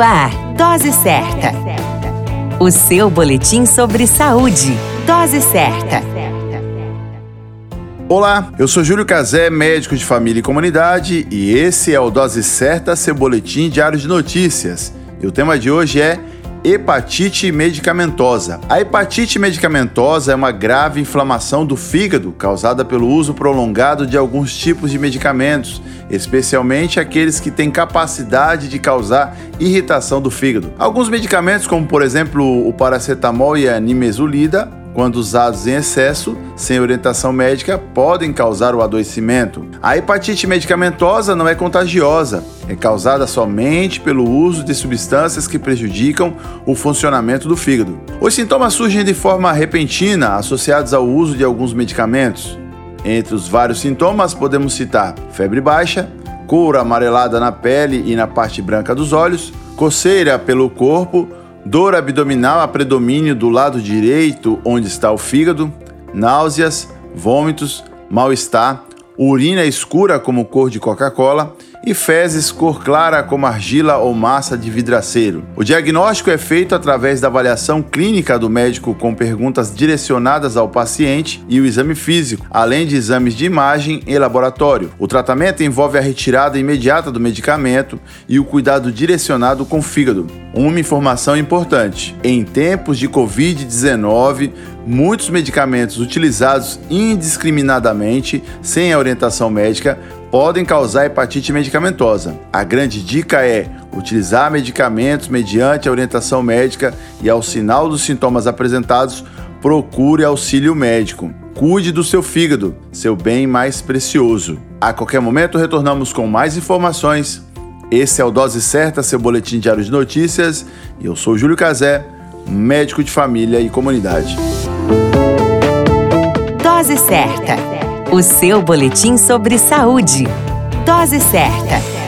Ar, Dose Certa. O seu boletim sobre saúde. Dose Certa. Olá, eu sou Júlio Cazé, médico de família e comunidade, e esse é o Dose Certa, seu boletim diário de notícias. E o tema de hoje é hepatite medicamentosa. A hepatite medicamentosa é uma grave inflamação do fígado causada pelo uso prolongado de alguns tipos de medicamentos, especialmente aqueles que têm capacidade de causar irritação do fígado. Alguns medicamentos, como por exemplo o paracetamol e a nimesulida, quando usados em excesso, sem orientação médica, podem causar o adoecimento. A hepatite medicamentosa não é contagiosa, é causada somente pelo uso de substâncias que prejudicam o funcionamento do fígado. Os sintomas surgem de forma repentina, associados ao uso de alguns medicamentos. Entre os vários sintomas, podemos citar febre baixa, cor amarelada na pele e na parte branca dos olhos, coceira pelo corpo, dor abdominal a predomínio do lado direito, onde está o fígado, náuseas, vômitos, mal-estar, urina escura como cor de Coca-Cola e fezes cor clara como argila ou massa de vidraceiro. O diagnóstico é feito através da avaliação clínica do médico com perguntas direcionadas ao paciente e o exame físico, além de exames de imagem e laboratório. O tratamento envolve a retirada imediata do medicamento e o cuidado direcionado com o fígado. Uma informação importante: em tempos de Covid-19, muitos medicamentos utilizados indiscriminadamente, sem a orientação médica, podem causar hepatite medicamentosa. A grande dica é utilizar medicamentos mediante a orientação médica e ao sinal dos sintomas apresentados, procure auxílio médico. Cuide do seu fígado, seu bem mais precioso. A qualquer momento retornamos com mais informações. Esse é o Dose Certa, seu boletim diário de notícias, e eu sou Júlio Cazé, médico de família e comunidade. Dose Certa o seu boletim sobre saúde. Dose certa